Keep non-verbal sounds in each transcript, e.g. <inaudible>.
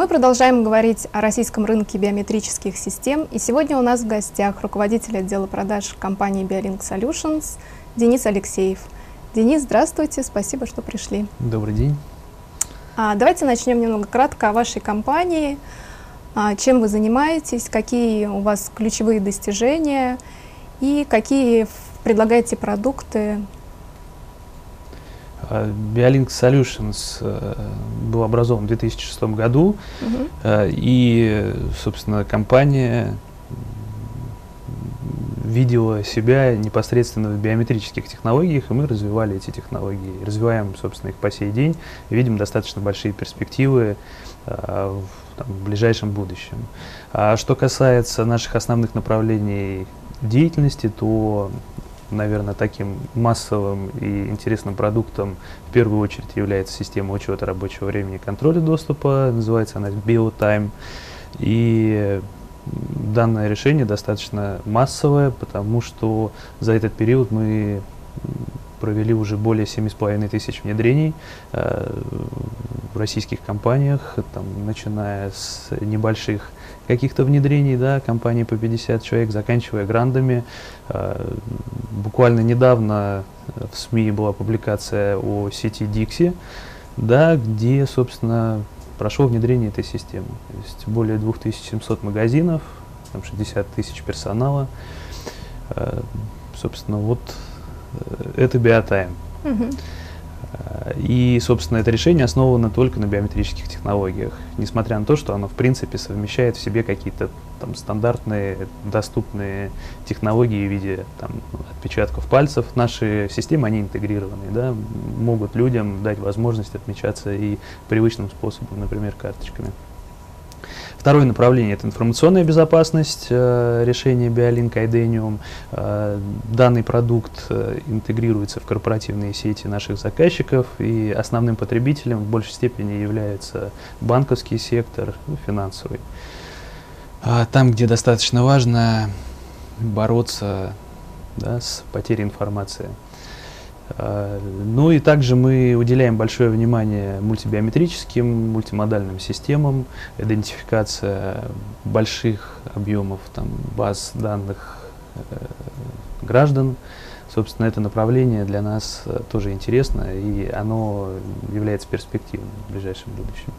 мы продолжаем говорить о российском рынке биометрических систем. И сегодня у нас в гостях руководитель отдела продаж компании BioLink Solutions Денис Алексеев. Денис, здравствуйте, спасибо, что пришли. Добрый день. А, давайте начнем немного кратко о вашей компании. А, чем вы занимаетесь, какие у вас ключевые достижения и какие предлагаете продукты BioLink Solutions э, был образован в 2006 году, угу. и, собственно, компания видела себя непосредственно в биометрических технологиях, и мы развивали эти технологии, развиваем, собственно, их по сей день, и видим достаточно большие перспективы э, в, там, в ближайшем будущем. А что касается наших основных направлений деятельности, то наверное, таким массовым и интересным продуктом в первую очередь является система учета рабочего времени и контроля доступа. Называется она BioTime. И данное решение достаточно массовое, потому что за этот период мы провели уже более 7,5 тысяч внедрений э, в российских компаниях, там, начиная с небольших каких-то внедрений, да, компании по 50 человек, заканчивая грандами. Э, буквально недавно в СМИ была публикация о сети Dixie, да, где, собственно, прошло внедрение этой системы. То есть более 2700 магазинов, там 60 тысяч персонала. Э, собственно, вот э, это биотайм. Угу. И, собственно, это решение основано только на биометрических технологиях, несмотря на то, что оно, в принципе, совмещает в себе какие-то там стандартные, доступные технологии в виде там, отпечатков пальцев. Наши системы, они интегрированы, да, могут людям дать возможность отмечаться и привычным способом, например, карточками. Второе направление – это информационная безопасность, э, решение BioLink Idenium. Э, данный продукт э, интегрируется в корпоративные сети наших заказчиков, и основным потребителем в большей степени является банковский сектор, ну, финансовый. А там, где достаточно важно бороться да, с потерей информации. А, ну и также мы уделяем большое внимание мультибиометрическим, мультимодальным системам, идентификация больших объемов там, баз данных э, граждан. Собственно, это направление для нас э, тоже интересно, и оно является перспективным в ближайшем будущем.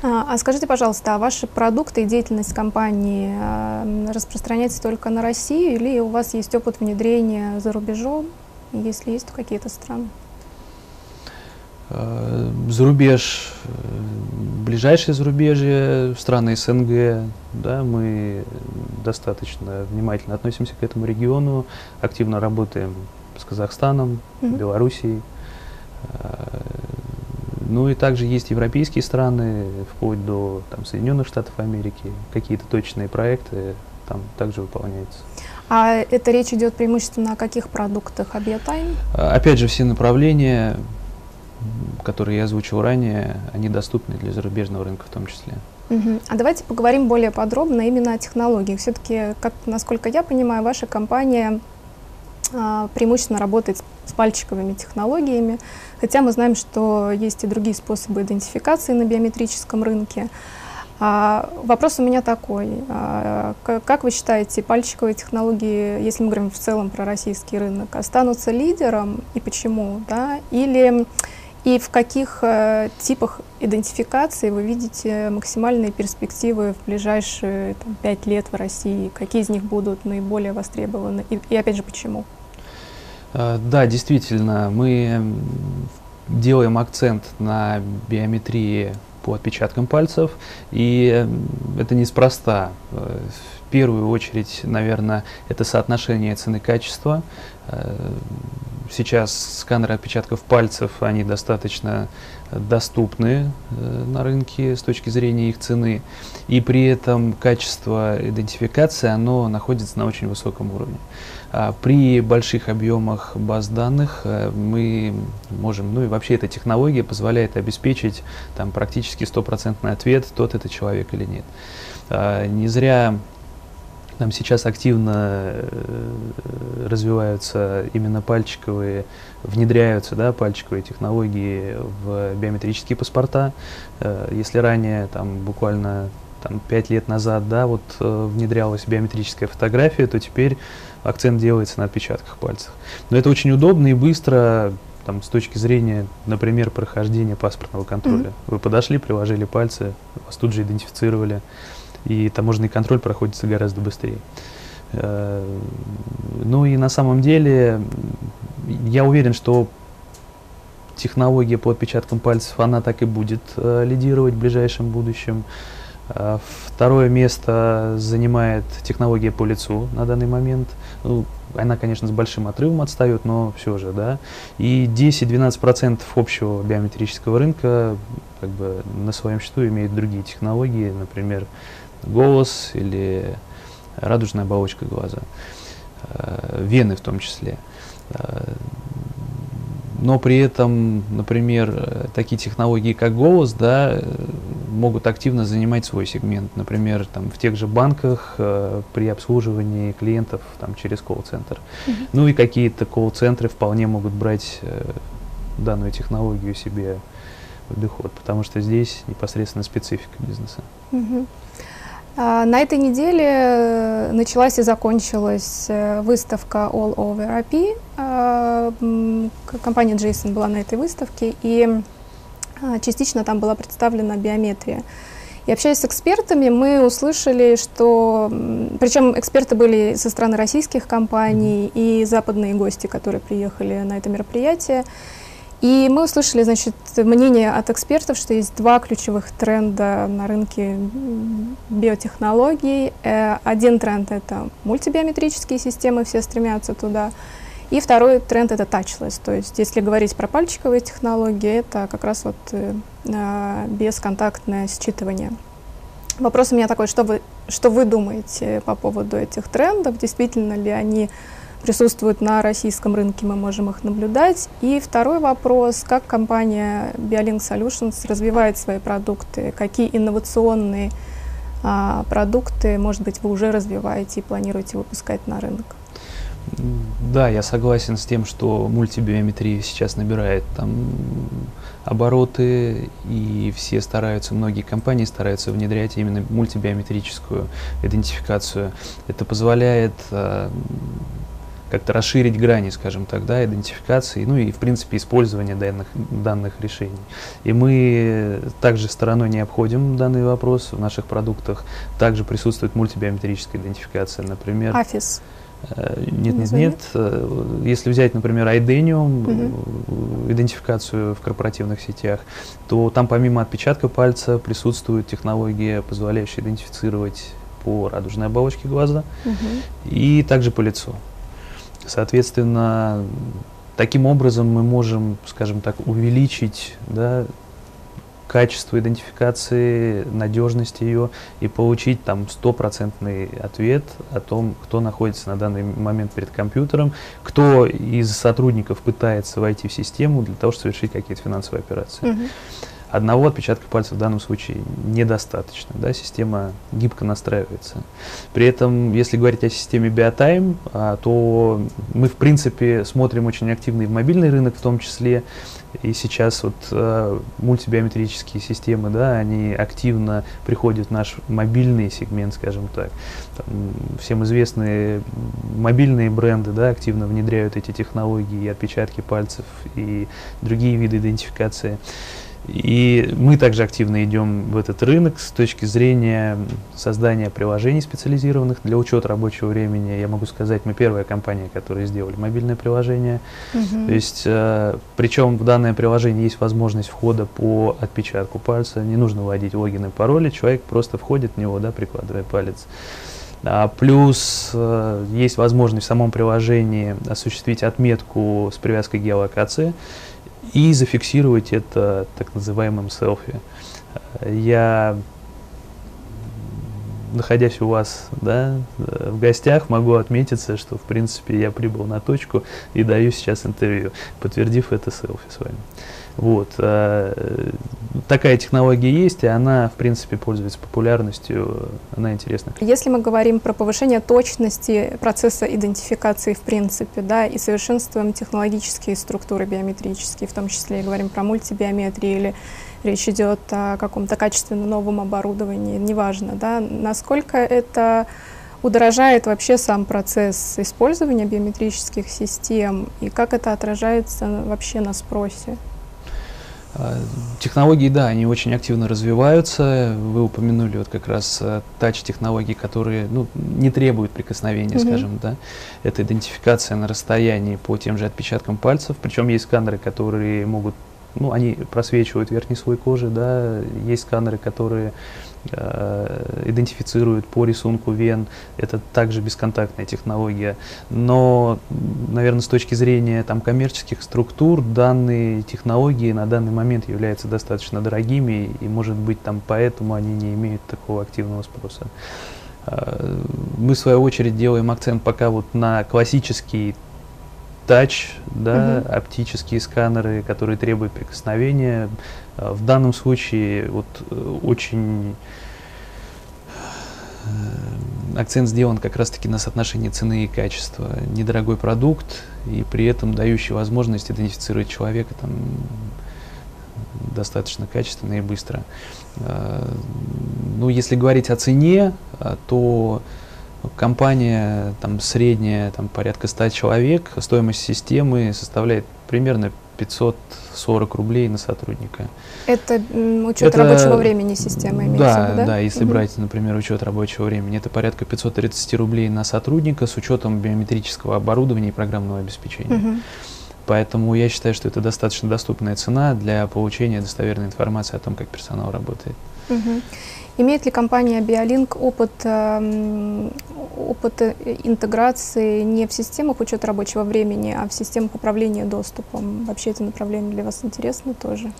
А, а скажите, пожалуйста, а ваши продукты и деятельность компании э, распространяется только на Россию или у вас есть опыт внедрения за рубежом? Если есть, то какие-то страны? Э, зарубеж, э, ближайшие зарубежье, страны СНГ, да, мы достаточно внимательно относимся к этому региону, активно работаем с Казахстаном, угу. Белоруссией. Э, ну и также есть европейские страны, вплоть до там, Соединенных Штатов Америки, какие-то точные проекты там также выполняются. А это речь идет преимущественно о каких продуктах? О биотайм? Опять же, все направления, которые я озвучил ранее, они доступны для зарубежного рынка в том числе. Угу. А давайте поговорим более подробно именно о технологиях. Все-таки, как, насколько я понимаю, ваша компания а, преимущественно работает с пальчиковыми технологиями, хотя мы знаем, что есть и другие способы идентификации на биометрическом рынке. А, вопрос у меня такой. А, как вы считаете, пальчиковые технологии, если мы говорим в целом про российский рынок, останутся лидером и почему? Да? Или и в каких э, типах идентификации вы видите максимальные перспективы в ближайшие там, 5 лет в России? Какие из них будут наиболее востребованы? И, и опять же, почему? А, да, действительно, мы делаем акцент на биометрии по отпечаткам пальцев. И это неспроста. Э, в первую очередь, наверное, это соотношение цены-качества. Э, сейчас сканеры отпечатков пальцев, они достаточно доступны э, на рынке с точки зрения их цены. И при этом качество идентификации, оно находится на очень высоком уровне. А при больших объемах баз данных э, мы можем, ну и вообще эта технология позволяет обеспечить там практически стопроцентный ответ, тот это человек или нет. А, не зря Там сейчас активно э, развиваются именно пальчиковые, внедряются да, пальчиковые технологии в биометрические паспорта. Э, если ранее, там, буквально там, 5 лет назад, да, вот внедрялась биометрическая фотография, то теперь акцент делается на отпечатках пальцев. Но это очень удобно и быстро, там, с точки зрения, например, прохождения паспортного контроля. Mm-hmm. Вы подошли, приложили пальцы, вас тут же идентифицировали, и таможенный контроль проходится гораздо быстрее. Э, ну и на самом деле я уверен, что технология по отпечаткам пальцев, она так и будет э, лидировать в ближайшем будущем. А, второе место занимает технология по лицу на данный момент. Ну, она, конечно, с большим отрывом отстает, но все же, да. И 10-12% общего биометрического рынка как бы на своем счету имеют другие технологии, например, голос или радужная оболочка глаза, а, вены в том числе. Но при этом, например, э, такие технологии, как голос, да, э, могут активно занимать свой сегмент. Например, там, в тех же банках э, при обслуживании клиентов там, через колл-центр. Mm-hmm. Ну и какие-то колл-центры вполне могут брать э, данную технологию себе в доход, потому что здесь непосредственно специфика бизнеса. Mm-hmm. А, на этой неделе э, началась и закончилась э, выставка All Over IP. А, компания Jason была на этой выставке, и а, частично там была представлена биометрия. И общаясь с экспертами, мы услышали, что... Причем эксперты были со стороны российских компаний и западные гости, которые приехали на это мероприятие. И мы услышали, значит, мнение от экспертов, что есть два ключевых тренда на рынке биотехнологий. Э, один тренд — это мультибиометрические системы, все стремятся туда. И второй тренд — это touchless, то есть если говорить про пальчиковые технологии, это как раз вот э, а, бесконтактное считывание. Вопрос у меня такой, что вы, что вы думаете по поводу этих трендов? Действительно ли они присутствуют на российском рынке, мы можем их наблюдать. И второй вопрос, как компания BioLink Solutions развивает свои продукты, какие инновационные а, продукты, может быть, вы уже развиваете и планируете выпускать на рынок? Да, я согласен с тем, что мультибиометрия сейчас набирает там обороты, и все стараются, многие компании стараются внедрять именно мультибиометрическую идентификацию. Это позволяет э, как-то расширить грани, скажем так, да, идентификации, ну и, в принципе, использования данных, данных решений. И мы также стороной не обходим данный вопрос. В наших продуктах также присутствует мультибиометрическая идентификация, например. Афис. Э, нет, нет, нет. Э, если взять, например, Idenium, угу. идентификацию в корпоративных сетях, то там помимо отпечатка пальца присутствует технология, позволяющая идентифицировать по радужной оболочке глаза угу. и также по лицу. Соответственно, таким образом мы можем, скажем так, увеличить да, качество идентификации, надежность ее и получить там стопроцентный ответ о том, кто находится на данный момент перед компьютером, кто из сотрудников пытается войти в систему для того, чтобы совершить какие-то финансовые операции. Uh-huh одного отпечатка пальца в данном случае недостаточно. Да, система гибко настраивается. При этом, если говорить о системе Biotime, а, то мы, в принципе, смотрим очень активно и мобильный рынок в том числе. И сейчас вот э, мультибиометрические системы, да, они активно приходят в наш мобильный сегмент, скажем так. Там, всем известные мобильные бренды, да, активно внедряют эти технологии, и отпечатки пальцев и другие виды идентификации. И мы также активно идем в этот рынок с точки зрения создания приложений специализированных для учета рабочего времени. Я могу сказать, мы первая компания, которая сделали мобильное приложение. Uh-huh. То есть, э, причем в данное приложение есть возможность входа по отпечатку пальца. Не нужно вводить логин и пароли, человек просто входит в него, да, прикладывая палец. А, плюс э, есть возможность в самом приложении осуществить отметку с привязкой геолокации и зафиксировать это так называемым селфи. Я, находясь у вас да, в гостях, могу отметиться, что в принципе я прибыл на точку и даю сейчас интервью, подтвердив это селфи с вами. Вот. Э, такая технология есть, и она, в принципе, пользуется популярностью, она интересна. Если мы говорим про повышение точности процесса идентификации, в принципе, да, и совершенствуем технологические структуры биометрические, в том числе и говорим про мультибиометрию или речь идет о каком-то качественно новом оборудовании, неважно, да, насколько это удорожает вообще сам процесс использования биометрических систем и как это отражается вообще на спросе? А, технологии, да, они очень активно развиваются. Вы упомянули вот как раз э, тач-технологии, которые ну, не требуют прикосновения, mm-hmm. скажем, да. Это идентификация на расстоянии по тем же отпечаткам пальцев. Причем есть сканеры, которые могут, ну, они просвечивают верхний слой кожи, да. Есть сканеры, которые идентифицируют по рисунку вен. Это также бесконтактная технология. Но, наверное, с точки зрения там, коммерческих структур, данные технологии на данный момент являются достаточно дорогими, и, может быть, там, поэтому они не имеют такого активного спроса. Э, мы, в свою очередь, делаем акцент пока вот на классический тач, да, угу. оптические сканеры, которые требуют прикосновения. Э, в данном случае вот очень Э, акцент сделан как раз-таки на соотношении цены и качества. Недорогой продукт и при этом дающий возможность идентифицировать человека там, достаточно качественно и быстро. Э, ну, если говорить о цене, э, то компания там средняя, там порядка 100 человек, стоимость системы составляет примерно 540 рублей на сотрудника. Это учет это, рабочего времени системы имеется да, в виду, да? Да, если угу. брать, например, учет рабочего времени, это порядка 530 рублей на сотрудника с учетом биометрического оборудования и программного обеспечения. Угу. Поэтому я считаю, что это достаточно доступная цена для получения достоверной информации о том, как персонал работает. Угу. Имеет ли компания BioLink опыт, э, опыт интеграции не в системах учета рабочего времени, а в системах управления доступом? Вообще это направление для вас интересно тоже?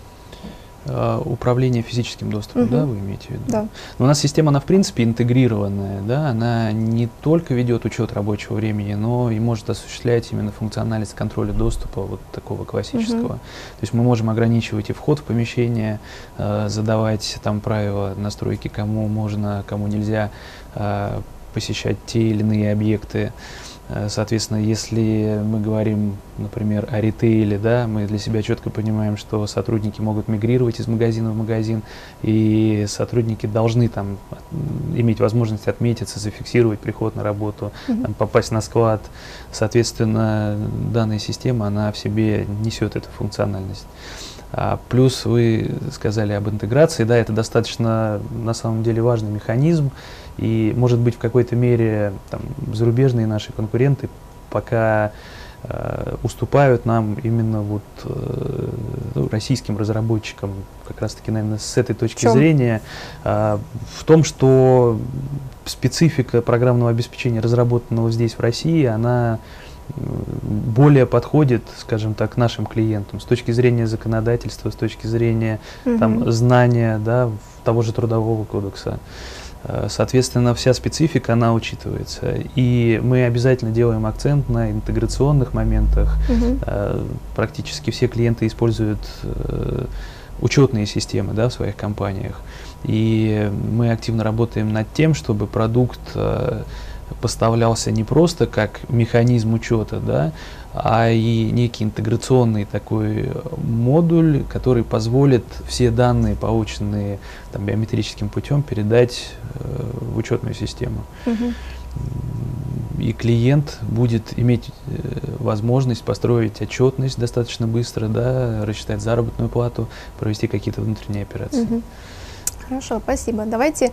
Uh, управление физическим доступом, угу. да, вы имеете в виду? Да. Но у нас система, она в принципе интегрированная, да, она не только ведет учет рабочего времени, но и может осуществлять именно функциональность контроля доступа вот такого классического. Угу. То есть мы можем ограничивать и вход в помещение, uh, задавать там правила настройки, кому можно, кому нельзя uh, посещать те или иные объекты. Э, соответственно, если мы говорим, например, о ритейле, да, мы для себя четко понимаем, что сотрудники могут мигрировать из магазина в магазин, и сотрудники должны там иметь возможность отметиться, зафиксировать приход на работу, mm-hmm. там, попасть на склад. Соответственно, данная система, она в себе несет эту функциональность. А плюс вы сказали об интеграции, да, это достаточно на самом деле важный механизм, и, может быть, в какой-то мере там, зарубежные наши конкуренты пока э, уступают нам именно вот э, ну, российским разработчикам, как раз-таки, наверное, с этой точки зрения, э, в том, что специфика программного обеспечения, разработанного здесь, в России, она более подходит, скажем так, нашим клиентам с точки зрения законодательства, с точки зрения угу. там, знания да, того же трудового кодекса. Соответственно, вся специфика, она учитывается. И мы обязательно делаем акцент на интеграционных моментах. Угу. Практически все клиенты используют э, учетные системы да, в своих компаниях. И мы активно работаем над тем, чтобы продукт поставлялся не просто как механизм учета, да, а и некий интеграционный такой модуль, который позволит все данные, полученные там, биометрическим путем, передать э, в учетную систему. Угу. И клиент будет иметь э, возможность построить отчетность достаточно быстро, да, рассчитать заработную плату, провести какие-то внутренние операции. Угу. Хорошо, спасибо. Давайте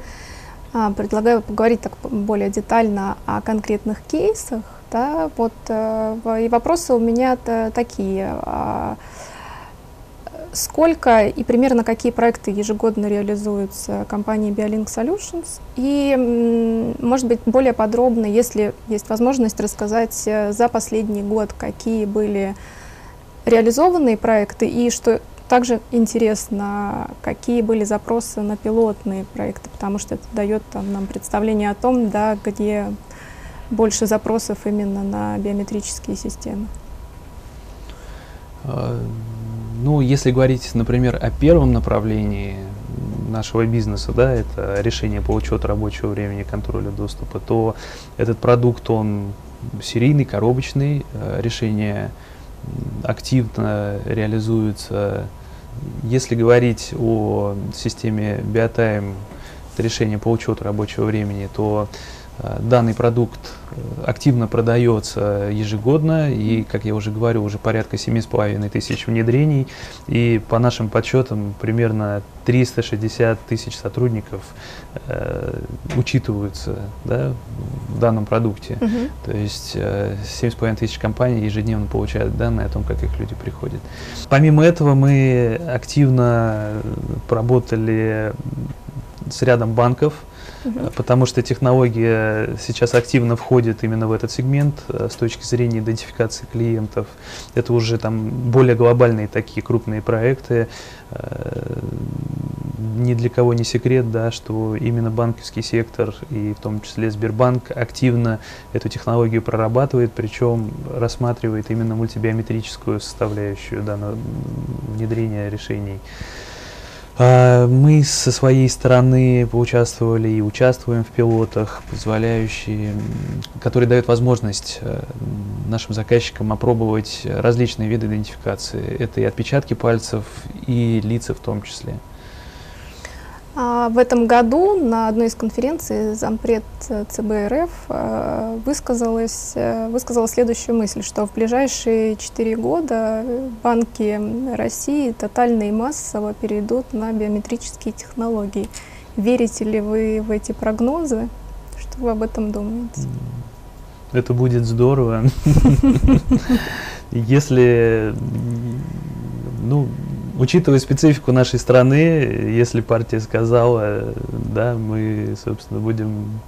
а, предлагаю поговорить так более детально о конкретных кейсах. Да, вот, э, и вопросы у меня такие. А, сколько и примерно какие проекты ежегодно реализуются компанией BioLink Solutions? И, может быть, более подробно, если есть возможность, рассказать э, за последний год, какие были реализованные проекты и что также интересно, какие были запросы на пилотные проекты, потому что это дает там, нам представление о том, да, где больше запросов именно на биометрические системы. А, Ну, если говорить, например, о первом направлении нашего бизнеса, да, это решение по учету рабочего времени, контроля доступа, то этот продукт, он серийный, коробочный, э, решение активно реализуется. Если говорить о системе BioTime, решение по учету рабочего времени, то Э, данный продукт э, активно продается ежегодно, и, как я уже говорю, уже порядка 7,5 тысяч внедрений, и по нашим подсчетам примерно 360 тысяч сотрудников э, учитываются да, в данном продукте. Угу. То есть э, 7,5 тысяч компаний ежедневно получают данные о том, как их люди приходят. Помимо этого мы активно поработали с рядом банков, потому что технология сейчас активно входит именно в этот сегмент э, с точки зрения идентификации клиентов. Это уже там более глобальные такие крупные проекты. Э, ни для кого не секрет, да, что именно банковский сектор и в том числе Сбербанк активно эту технологию прорабатывает, причем рассматривает именно мультибиометрическую составляющую да, внедрения решений. А, мы со своей стороны поучаствовали и участвуем в пилотах, позволяющие, которые дают возможность э, нашим заказчикам опробовать различные виды идентификации. Это и отпечатки пальцев, и лица в том числе. А в этом году на одной из конференций зампред ЦБРФ э, высказалась, э, высказала следующую мысль, что в ближайшие четыре года банки России тотально и массово перейдут на биометрические технологии. Верите ли вы в эти прогнозы? Что вы об этом думаете? Это будет здорово. <laughs> Если, ну, учитывая специфику нашей страны, если партия сказала, да, мы, собственно, будем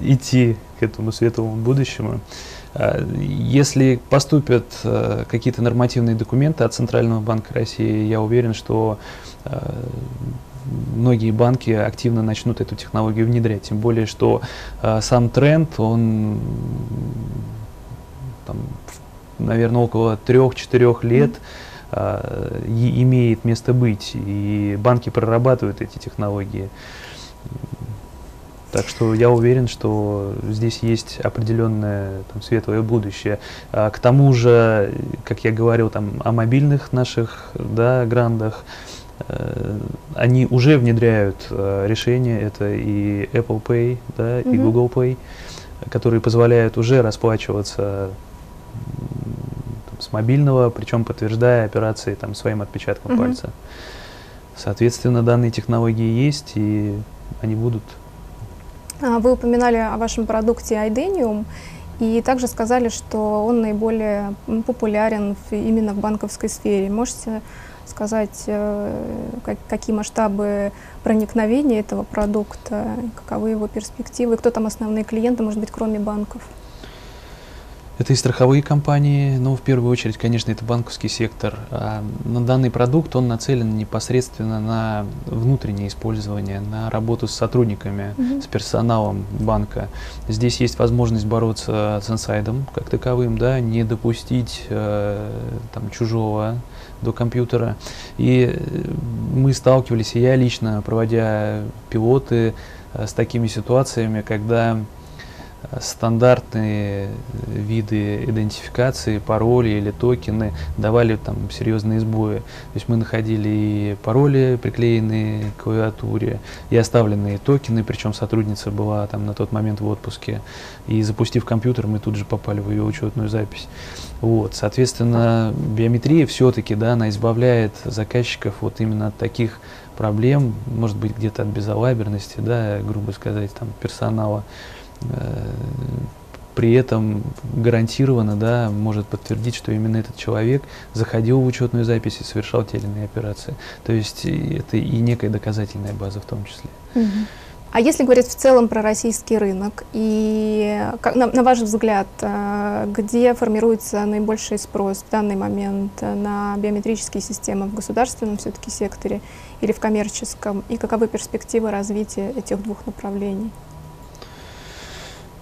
идти к этому светлому будущему. А, если поступят э, какие-то нормативные документы от Центрального банка России, я уверен, что э, многие банки активно начнут эту технологию внедрять. Тем более, что э, сам тренд, он, там, наверное, около 3-4 лет mm-hmm а, имеет место быть, и банки прорабатывают эти технологии. Так что я уверен, что здесь есть определенное там, светлое будущее. А, к тому же, как я говорил там, о мобильных наших да, грандах, э, они уже внедряют э, решения, это и Apple Pay, да, mm-hmm. и Google Pay, которые позволяют уже расплачиваться с мобильного, причем подтверждая операции там, своим отпечатком угу. пальца. Соответственно, данные технологии есть, и они будут. А, вы упоминали о вашем продукте Idenium, и также сказали, что он наиболее популярен именно в банковской сфере. Можете сказать, э, как, какие масштабы проникновения этого продукта, каковы его перспективы, кто там основные клиенты, может быть, кроме банков? Это и страховые компании, но в первую очередь, конечно, это банковский сектор. А на данный продукт он нацелен непосредственно на внутреннее использование, на работу с сотрудниками, mm -hmm. с персоналом банка. Здесь есть возможность бороться с инсайдом как таковым, да, не допустить э, там, чужого до компьютера. И мы сталкивались, и я лично, проводя пилоты э, с такими ситуациями, когда стандартные виды идентификации, пароли или токены давали там серьезные сбои. То есть мы находили и пароли, приклеенные к клавиатуре, и оставленные токены, причем сотрудница была там на тот момент в отпуске. И запустив компьютер, мы тут же попали в ее учетную запись. Вот, соответственно, биометрия все-таки, да, она избавляет заказчиков вот именно от таких проблем, может быть, где-то от безалаберности, да, грубо сказать, там, персонала. Э, при этом гарантированно да, может подтвердить, что именно этот человек заходил в учетную запись и совершал те или иные операции. То есть это и некая доказательная база в том числе. А если говорить в целом про российский рынок, и как, на, на ваш взгляд, э, где формируется наибольший спрос в данный момент на биометрические системы в государственном все-таки секторе или в коммерческом, и каковы перспективы развития этих двух направлений?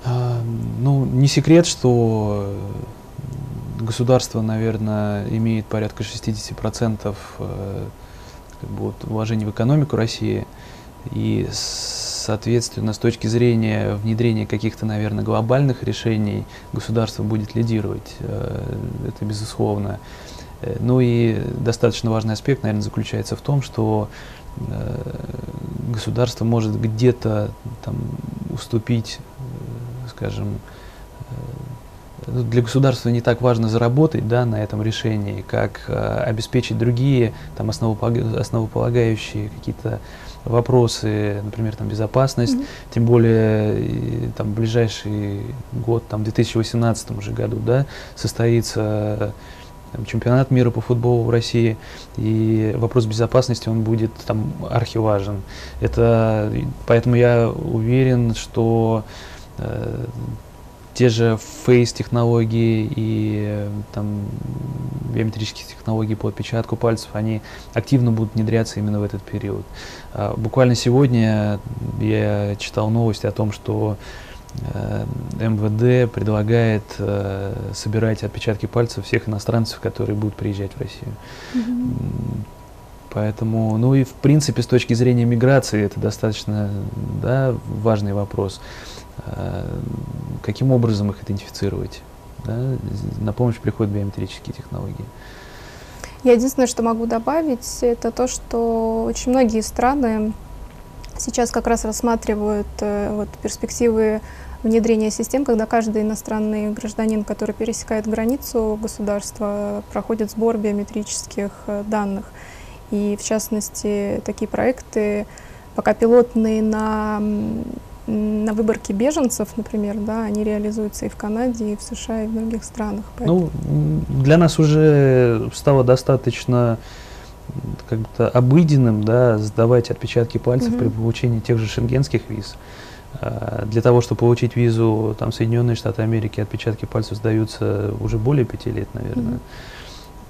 А, ну, не секрет, что государство, наверное, имеет порядка 60% э, как бы, вот, вложений в экономику России. И, соответственно, с точки зрения внедрения каких-то, наверное, глобальных решений, государство будет лидировать. Э, это безусловно. Э, ну и достаточно важный аспект, наверное, заключается в том, что государство может где-то там уступить, скажем, ну, для государства не так важно заработать да, на этом решении, как э, обеспечить другие там, основополагающие какие-то вопросы, например, там, безопасность, mm-hmm. тем более там, в ближайший год, там, в 2018 уже году, да, состоится там, чемпионат мира по футболу в России, и вопрос безопасности, он будет там архиважен. Это, поэтому я уверен, что э, те же фейс-технологии и э, там, биометрические технологии по отпечатку пальцев, они активно будут внедряться именно в этот период. А, буквально сегодня я читал новости о том, что э, МВД предлагает э, собирать отпечатки пальцев всех иностранцев, которые будут приезжать в Россию. Mm-hmm. Поэтому, ну и в принципе с точки зрения миграции это достаточно да, важный вопрос. Э, каким образом их идентифицировать. Да? На помощь приходят биометрические технологии. Я единственное, что могу добавить, это то, что очень многие страны сейчас как раз рассматривают э, вот, перспективы внедрения систем, когда каждый иностранный гражданин, который пересекает границу государства, проходит сбор биометрических э, данных. И в частности, такие проекты, пока пилотные на на выборке беженцев, например, да, они реализуются и в Канаде, и в США, и в других странах. Поэтому... Ну, для нас уже стало достаточно как-то обыденным, да, сдавать отпечатки пальцев угу. при получении тех же шенгенских виз. А, для того, чтобы получить визу там, Соединенные Штаты Америки, отпечатки пальцев сдаются уже более пяти лет, наверное. Угу.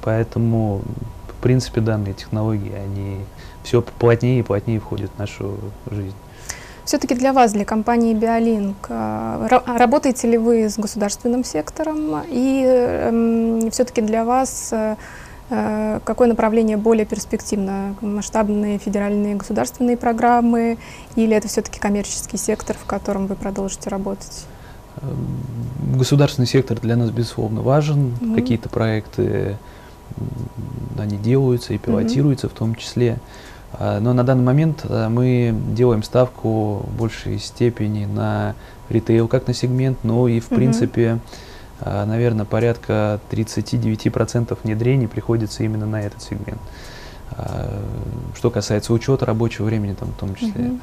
Поэтому, в принципе, данные технологии, они все плотнее и плотнее входят в нашу жизнь. Все-таки для вас, для компании Биолинк, э, работаете ли вы с государственным сектором? И эм, все-таки для вас э, э, какое направление более перспективно? Масштабные федеральные государственные программы или это все-таки коммерческий сектор, в котором вы продолжите работать? Эм, государственный сектор для нас, безусловно, важен. Mm-hmm. Какие-то проекты они делаются и пилотируются mm-hmm. в том числе. А, но на данный момент э, мы делаем ставку в большей степени на ритейл как на сегмент, но и в угу. принципе, а, наверное, порядка 39% внедрений приходится именно на этот сегмент. А, что касается учета рабочего времени там, в том числе. Угу.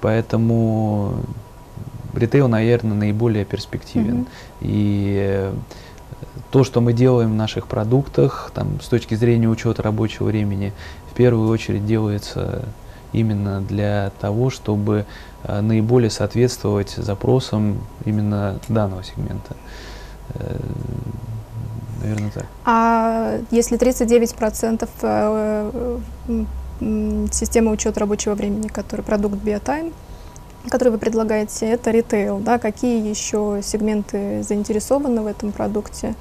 Поэтому ритейл, наверное, наиболее перспективен. Угу. И э, то, что мы делаем в наших продуктах, там, с точки зрения учета рабочего времени, в первую очередь делается именно для того, чтобы э, наиболее соответствовать запросам именно данного сегмента. Э, наверное, так. А если 39% э, системы учета рабочего времени, который продукт BioTime, который вы предлагаете, это ритейл, да? Какие еще сегменты заинтересованы в этом продукте?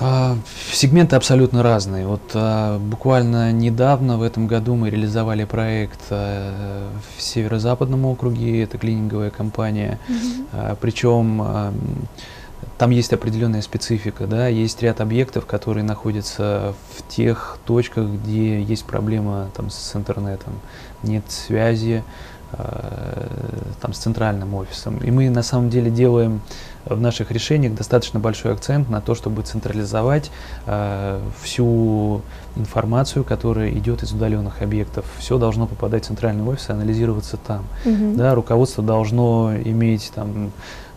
А, сегменты абсолютно разные. Вот а, буквально недавно в этом году мы реализовали проект а, в северо-западном округе, это клининговая компания, mm-hmm. а, причем а, там есть определенная специфика, да, есть ряд объектов, которые находятся в тех точках, где есть проблема там с интернетом, нет связи, там, с центральным офисом. И мы на самом деле делаем в наших решениях достаточно большой акцент на то, чтобы централизовать э, всю информацию, которая идет из удаленных объектов. Все должно попадать в центральный офис и анализироваться там. Угу. Да, руководство должно иметь там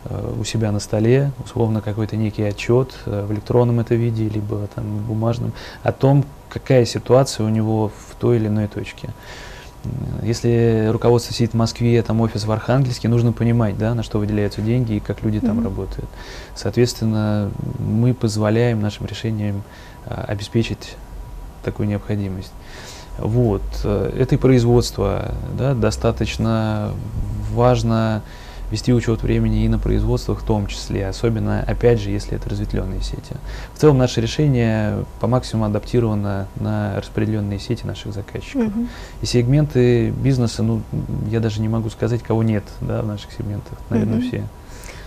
э, у себя на столе, условно, какой-то некий отчет э, в электронном это виде, либо там бумажном, о том, какая ситуация у него в той или иной точке. Если руководство сидит в Москве, там офис в Архангельске, нужно понимать, да, на что выделяются деньги и как люди mm-hmm. там работают. Соответственно, мы позволяем нашим решениям а, обеспечить такую необходимость. Вот. Э, это и производство. Да, достаточно важно вести учет времени и на производствах в том числе, особенно, опять же, если это разветвленные сети. В целом наше решение по максимуму адаптировано на распределенные сети наших заказчиков. Угу. И сегменты бизнеса, ну, я даже не могу сказать, кого нет да, в наших сегментах, наверное, угу. все.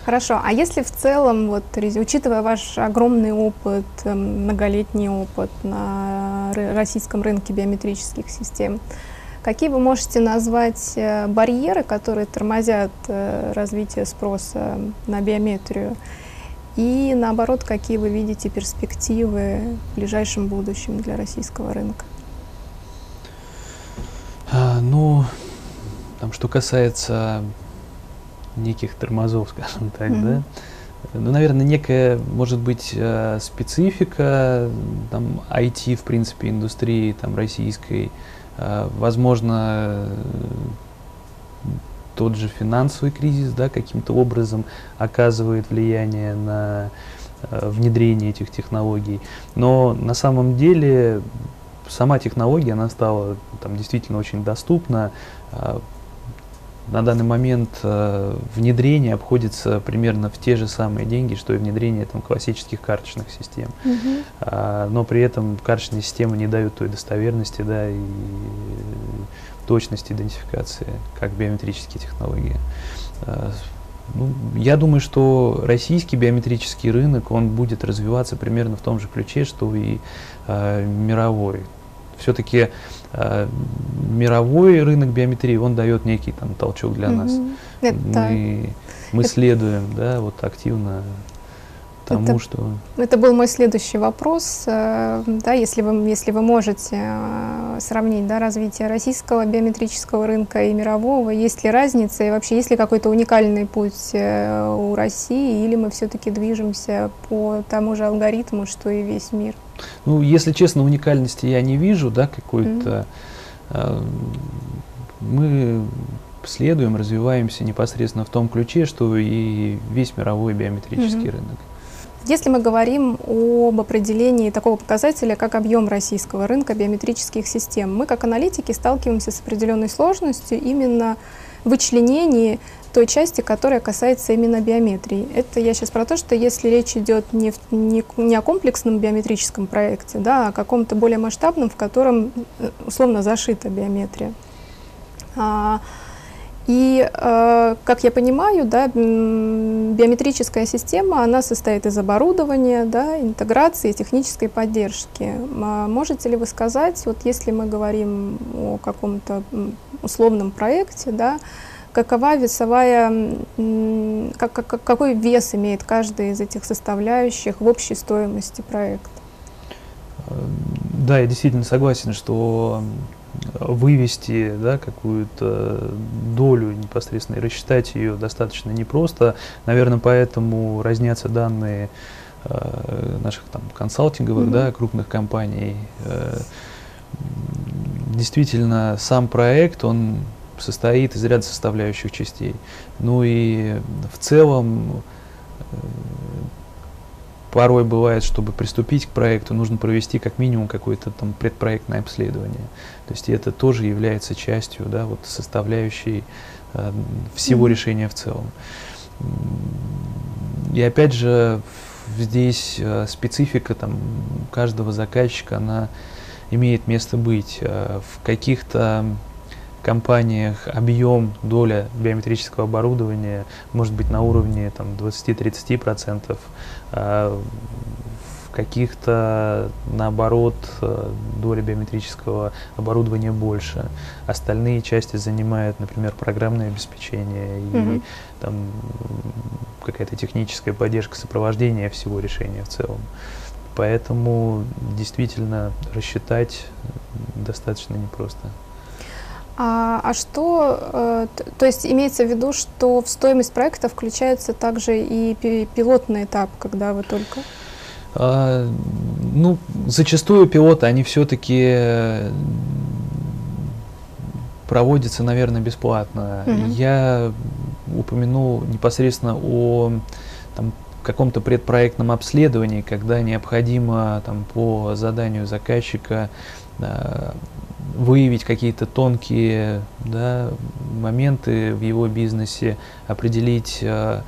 Хорошо, а если в целом, вот, учитывая ваш огромный опыт, эм, многолетний опыт на российском рынке биометрических систем, какие вы можете назвать э, барьеры, которые тормозят э, развитие спроса на биометрию? И наоборот, какие вы видите перспективы в ближайшем будущем для российского рынка? А, ну, там, что касается неких тормозов, <laughs> скажем так, mm-hmm. да. Ну, наверное, некая, может быть, э, специфика там, IT, в принципе, индустрии там, российской. Э, возможно, тот же финансовый кризис да, каким-то образом оказывает влияние на э, внедрение этих технологий. Но на самом деле сама технология, она стала там, действительно очень доступна на данный момент э, внедрение обходится примерно в те же самые деньги, что и внедрение там, классических карточных систем. Uh-huh. А, но при этом карточные системы не дают той достоверности да, и точности идентификации, как биометрические технологии. А, ну, я думаю, что российский биометрический рынок, он будет развиваться примерно в том же ключе, что и э, мировой. Все-таки э, мировой рынок биометрии, он дает некий там толчок для нас. Это, мы, мы следуем, да, вот активно тому, это, что... Это был мой следующий вопрос. Э, да, если, вы, если вы можете э, сравнить да, развитие российского биометрического рынка и мирового, есть ли разница и вообще есть ли какой-то уникальный путь э, у России, или мы все-таки движемся по тому же алгоритму, что и весь мир? Ну, если честно, уникальности я не вижу, да, какой-то... Mm-hmm. Мы следуем, развиваемся непосредственно в том ключе, что и весь мировой биометрический mm-hmm. рынок. Если мы говорим об определении такого показателя, как объем российского рынка биометрических систем, мы как аналитики сталкиваемся с определенной сложностью именно вычленении той части, которая касается именно биометрии. Это я сейчас про то, что если речь идет не, в, не, не о комплексном биометрическом проекте, да, а о каком-то более масштабном, в котором э, условно зашита биометрия. А, и, э, как я понимаю, да, биометрическая система, она состоит из оборудования, да, интеграции, технической поддержки. А можете ли вы сказать, вот если мы говорим о каком-то условном проекте, да, какова весовая, как, как, какой вес имеет каждая из этих составляющих в общей стоимости проекта? Да, я действительно согласен, что вывести да, какую-то долю непосредственно и рассчитать ее достаточно непросто. Наверное, поэтому разнятся данные э, наших там консалтинговых, mm-hmm. да, крупных компаний. Э, действительно, сам проект, он состоит из ряда составляющих частей. Ну и в целом э, порой бывает, чтобы приступить к проекту, нужно провести как минимум какое-то там предпроектное обследование. То есть это тоже является частью, да, вот составляющей э, всего mm-hmm. решения в целом. И опять же, здесь э, специфика там каждого заказчика, она имеет место быть. Э, в каких-то компаниях объем, доля биометрического оборудования может быть на уровне там, 20-30%, а в каких-то, наоборот, доля биометрического оборудования больше. Остальные части занимают, например, программное обеспечение и там какая-то техническая поддержка сопровождения всего решения в целом. Поэтому действительно рассчитать достаточно непросто. А, а что, э, то есть имеется в виду, что в стоимость проекта включается также и пилотный этап, когда вы только? А, ну, зачастую пилоты, они все-таки э, проводятся, наверное, бесплатно. Угу. Я упомянул непосредственно о там, каком-то предпроектном обследовании, когда необходимо там, по заданию заказчика выявить какие-то тонкие да, моменты в его бизнесе, определить, э,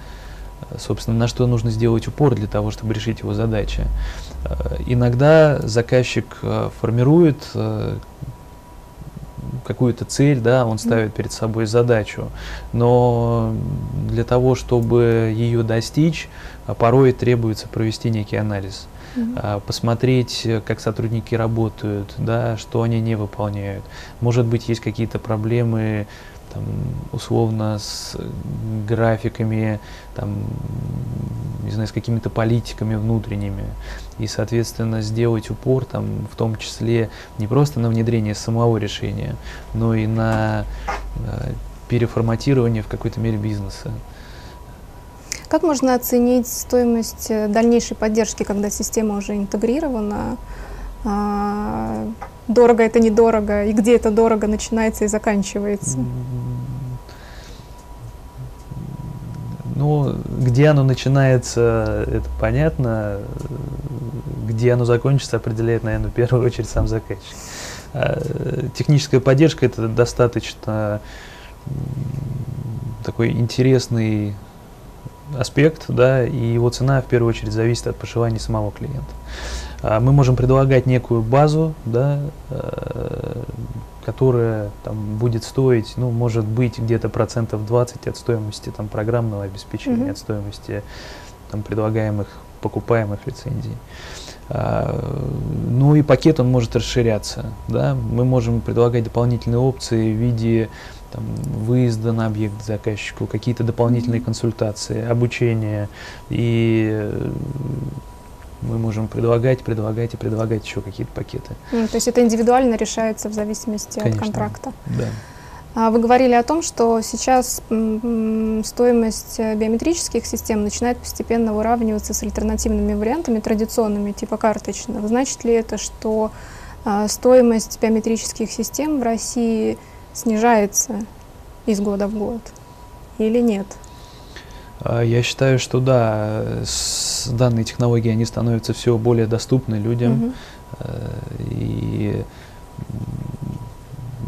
собственно, на что нужно сделать упор для того, чтобы решить его задачи. Э, иногда заказчик э, формирует какую-то цель, да, он ставит перед собой задачу, но для того, чтобы ее достичь, порой требуется провести некий анализ угу. посмотреть, как сотрудники работают, да, что они не выполняют. Может быть, есть какие-то проблемы там, условно с графиками, там, не знаю, с какими-то политиками внутренними. И, соответственно, сделать упор там, в том числе не просто на внедрение самого решения, но и на э, переформатирование в какой-то мере бизнеса. Как можно оценить стоимость э, дальнейшей поддержки, когда система уже интегрирована? А, дорого это недорого, и где это дорого начинается и заканчивается? Ну, где оно начинается, это понятно. Где оно закончится, определяет, наверное, в первую очередь сам заказчик. А, техническая поддержка это достаточно такой интересный аспект, да, и его цена в первую очередь зависит от пожеланий самого клиента. А, мы можем предлагать некую базу, да, э, которая там, будет стоить, ну, может быть, где-то процентов 20 от стоимости там, программного обеспечения, mm-hmm. от стоимости там, предлагаемых, покупаемых лицензий. А, ну и пакет он может расширяться. Да? Мы можем предлагать дополнительные опции в виде там, выезда на объект заказчику, какие-то дополнительные консультации, обучение. И э, мы можем предлагать, предлагать и предлагать еще какие-то пакеты. Mm, то есть это индивидуально решается в зависимости Конечно, от контракта? Да. А вы говорили о том, что сейчас стоимость э, биометрических систем начинает постепенно выравниваться с альтернативными вариантами, традиционными, типа карточных. Значит ли это, что а, стоимость биометрических систем в России снижается из года в год или нет? А, я считаю, что да, с данной технологией они становятся все более доступны людям. Угу. И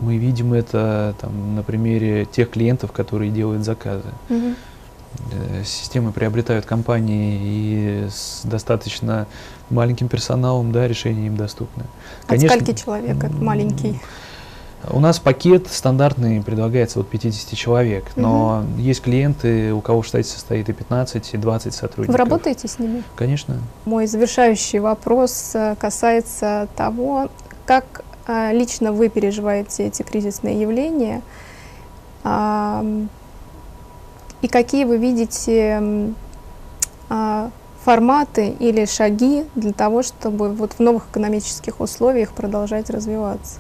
мы видим это там, на примере тех клиентов, которые делают заказы. Угу. Системы приобретают компании и с достаточно маленьким персоналом, да, решения им доступны. От Конечно, скольки человек маленький? У нас пакет стандартный предлагается от 50 человек, но угу. есть клиенты, у кого в штате состоит и 15, и 20 сотрудников. Вы работаете с ними? Конечно. Мой завершающий вопрос э, касается того, как э, лично вы переживаете эти кризисные явления и какие вы видите а, форматы или шаги для того, чтобы вот в новых экономических условиях продолжать развиваться?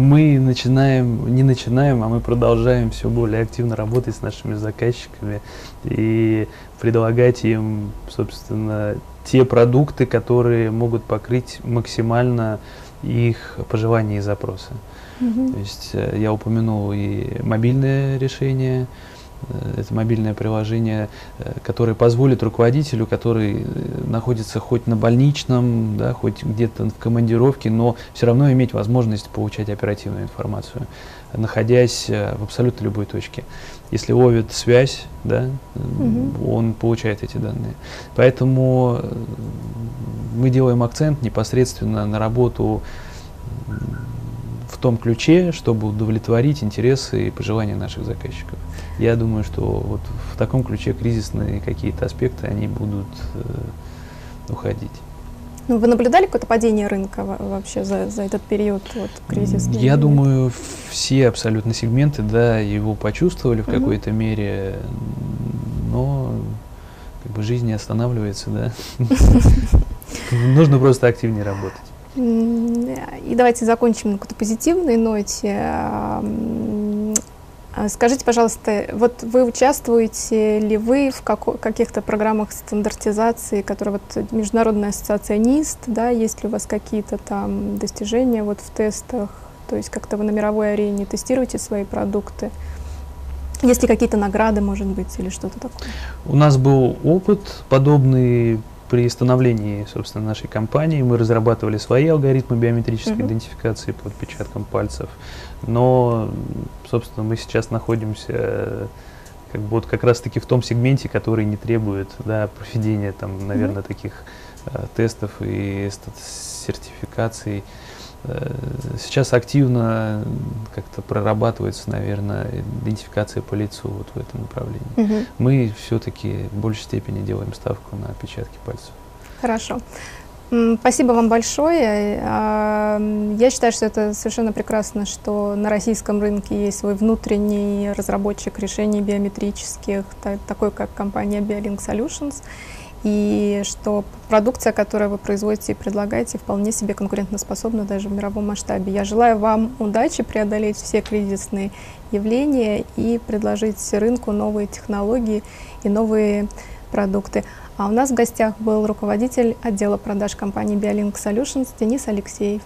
Мы начинаем, не начинаем, а мы продолжаем все более активно работать с нашими заказчиками и предлагать им, собственно, те продукты, которые могут покрыть максимально их пожелания и запросы. Mm-hmm. То есть э, я упомянул и мобильное решение, это мобильное приложение, э, которое позволит руководителю, который э, находится хоть на больничном, да, хоть где-то в командировке, но все равно иметь возможность получать оперативную информацию, находясь в абсолютно любой точке. Если ловит связь, да, угу. он получает эти данные. Поэтому мы делаем акцент непосредственно на работу том ключе, чтобы удовлетворить интересы и пожелания наших заказчиков. Я думаю, что вот в таком ключе кризисные какие-то аспекты, они будут э, уходить. Ну, вы наблюдали какое-то падение рынка вообще за, за этот период вот, кризисный? Я думаю, все абсолютно сегменты, да, его почувствовали в mm-hmm. какой-то мере, но как бы жизнь не останавливается, да. <laughs> Нужно просто активнее работать. И давайте закончим на какой-то позитивной ноте. Скажите, пожалуйста, вот вы участвуете ли вы в каких-то программах стандартизации, которые вот Международная ассоциация НИСТ, да, есть ли у вас какие-то там достижения вот в тестах, то есть как-то вы на мировой арене тестируете свои продукты? Есть ли какие-то награды, может быть, или что-то такое? У нас был опыт подобный при становлении, собственно, нашей компании мы разрабатывали свои алгоритмы биометрической mm-hmm. идентификации по отпечаткам пальцев, но, собственно, мы сейчас находимся как бы вот как раз-таки в том сегменте, который не требует да, проведения, там, наверное, mm-hmm. таких э, тестов и сертификаций. Э, сейчас активно как-то прорабатывается, наверное, идентификация по лицу вот в этом направлении. Угу. Мы все-таки в большей степени делаем ставку на отпечатки пальцев. Хорошо. Спасибо вам большое. А, я считаю, что это совершенно прекрасно, что на российском рынке есть свой внутренний разработчик решений биометрических, такой как компания BioLink Solutions и что продукция, которую вы производите и предлагаете, вполне себе конкурентоспособна даже в мировом масштабе. Я желаю вам удачи преодолеть все кризисные явления и предложить рынку новые технологии и новые продукты. А у нас в гостях был руководитель отдела продаж компании BioLink Solutions Денис Алексеев.